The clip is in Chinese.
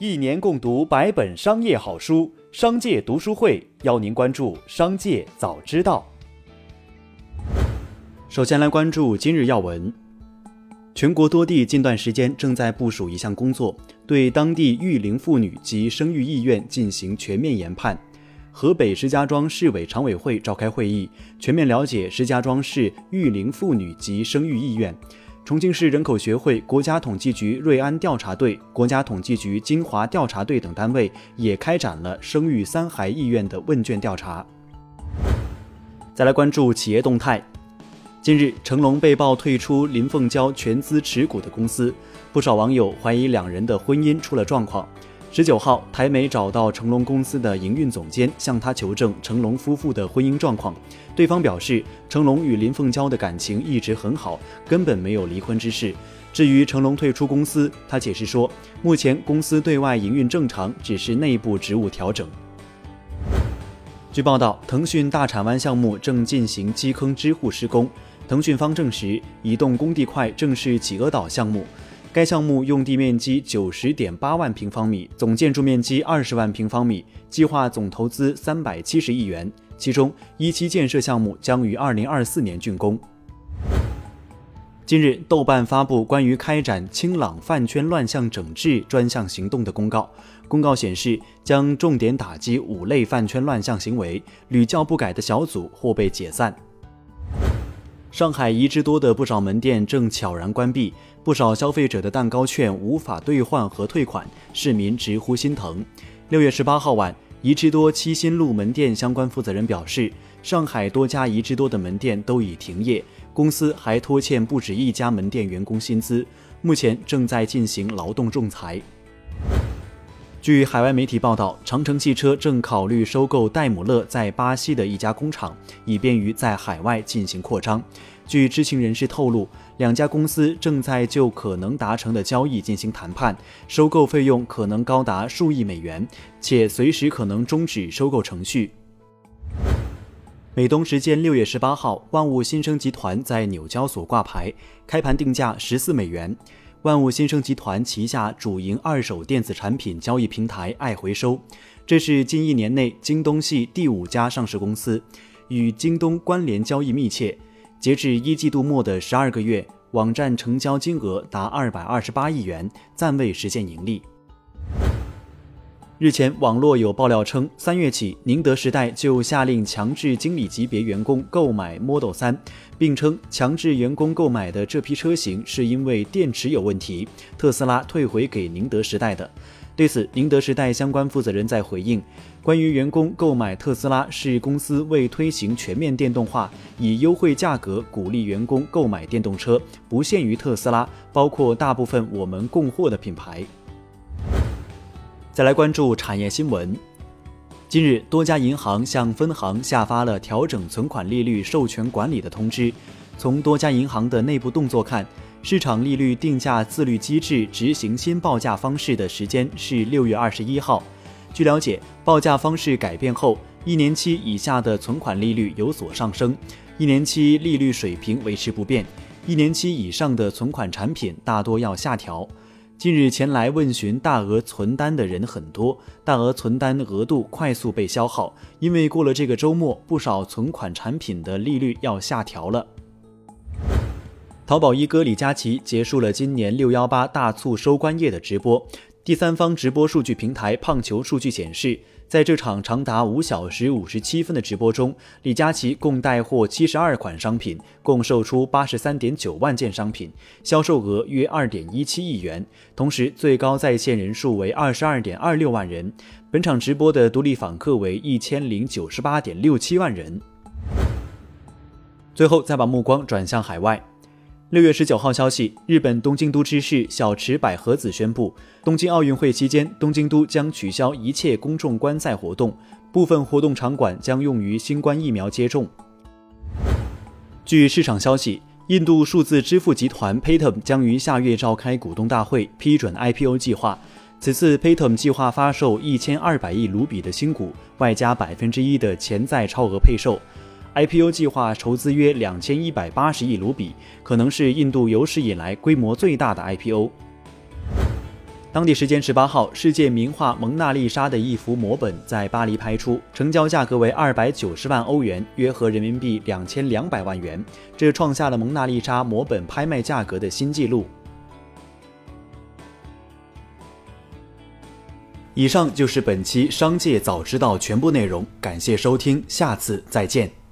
一年共读百本商业好书，商界读书会邀您关注商界早知道。首先来关注今日要闻。全国多地近段时间正在部署一项工作，对当地育龄妇女及生育意愿进行全面研判。河北石家庄市委常委会召开会议，全面了解石家庄市育龄妇女及生育意愿。重庆市人口学会、国家统计局瑞安调查队、国家统计局金华调查队等单位也开展了生育三孩意愿的问卷调查。再来关注企业动态。近日，成龙被曝退出林凤娇全资持股的公司，不少网友怀疑两人的婚姻出了状况。十九号，台媒找到成龙公司的营运总监，向他求证成龙夫妇的婚姻状况。对方表示，成龙与林凤娇的感情一直很好，根本没有离婚之事。至于成龙退出公司，他解释说，目前公司对外营运正常，只是内部职务调整。据报道，腾讯大铲湾项目正进行基坑支护施工。腾讯方证实，移动工地块正是企鹅岛项目。该项目用地面积九十点八万平方米，总建筑面积二十万平方米，计划总投资三百七十亿元。其中一期建设项目将于二零二四年竣工。近日，豆瓣发布关于开展清朗饭圈乱象整治专项行动的公告。公告显示，将重点打击五类饭圈乱象行为，屡教不改的小组或被解散。上海一之多的不少门店正悄然关闭，不少消费者的蛋糕券无法兑换和退款，市民直呼心疼。六月十八号晚，一之多七新路门店相关负责人表示，上海多家一之多的门店都已停业，公司还拖欠不止一家门店员工薪资，目前正在进行劳动仲裁。据海外媒体报道，长城汽车正考虑收购戴姆勒在巴西的一家工厂，以便于在海外进行扩张。据知情人士透露，两家公司正在就可能达成的交易进行谈判，收购费用可能高达数亿美元，且随时可能终止收购程序。美东时间六月十八号，万物新生集团在纽交所挂牌，开盘定价十四美元。万物新生集团旗下主营二手电子产品交易平台爱回收，这是近一年内京东系第五家上市公司，与京东关联交易密切。截至一季度末的十二个月，网站成交金额达二百二十八亿元，暂未实现盈利。日前，网络有爆料称，三月起，宁德时代就下令强制经理级别员工购买 Model 3，并称强制员工购买的这批车型是因为电池有问题，特斯拉退回给宁德时代的。对此，宁德时代相关负责人在回应，关于员工购买特斯拉是公司为推行全面电动化，以优惠价格鼓励员工购买电动车，不限于特斯拉，包括大部分我们供货的品牌。再来关注产业新闻。近日，多家银行向分行下发了调整存款利率授权管理的通知。从多家银行的内部动作看，市场利率定价自律机制执行新报价方式的时间是六月二十一号。据了解，报价方式改变后，一年期以下的存款利率有所上升，一年期利率水平维持不变，一年期以上的存款产品大多要下调。近日前来问询大额存单的人很多，大额存单额度快速被消耗，因为过了这个周末，不少存款产品的利率要下调了。淘宝一哥李佳琦结束了今年六幺八大促收官夜的直播，第三方直播数据平台胖球数据显示。在这场长达五小时五十七分的直播中，李佳琦共带货七十二款商品，共售出八十三点九万件商品，销售额约二点一七亿元。同时，最高在线人数为二十二点二六万人。本场直播的独立访客为一千零九十八点六七万人。最后，再把目光转向海外。六月十九号消息，日本东京都知事小池百合子宣布，东京奥运会期间，东京都将取消一切公众观赛活动，部分活动场馆将用于新冠疫苗接种。据市场消息，印度数字支付集团 Paytm 将于下月召开股东大会，批准 IPO 计划。此次 Paytm 计划发售一千二百亿卢比的新股，外加百分之一的潜在超额配售。IPO 计划筹资约两千一百八十亿卢比，可能是印度有史以来规模最大的 IPO。当地时间十八号，世界名画《蒙娜丽莎》的一幅摹本在巴黎拍出，成交价格为二百九十万欧元，约合人民币两千两百万元，这创下了蒙娜丽莎摹本拍卖价格的新纪录。以上就是本期《商界早知道》全部内容，感谢收听，下次再见。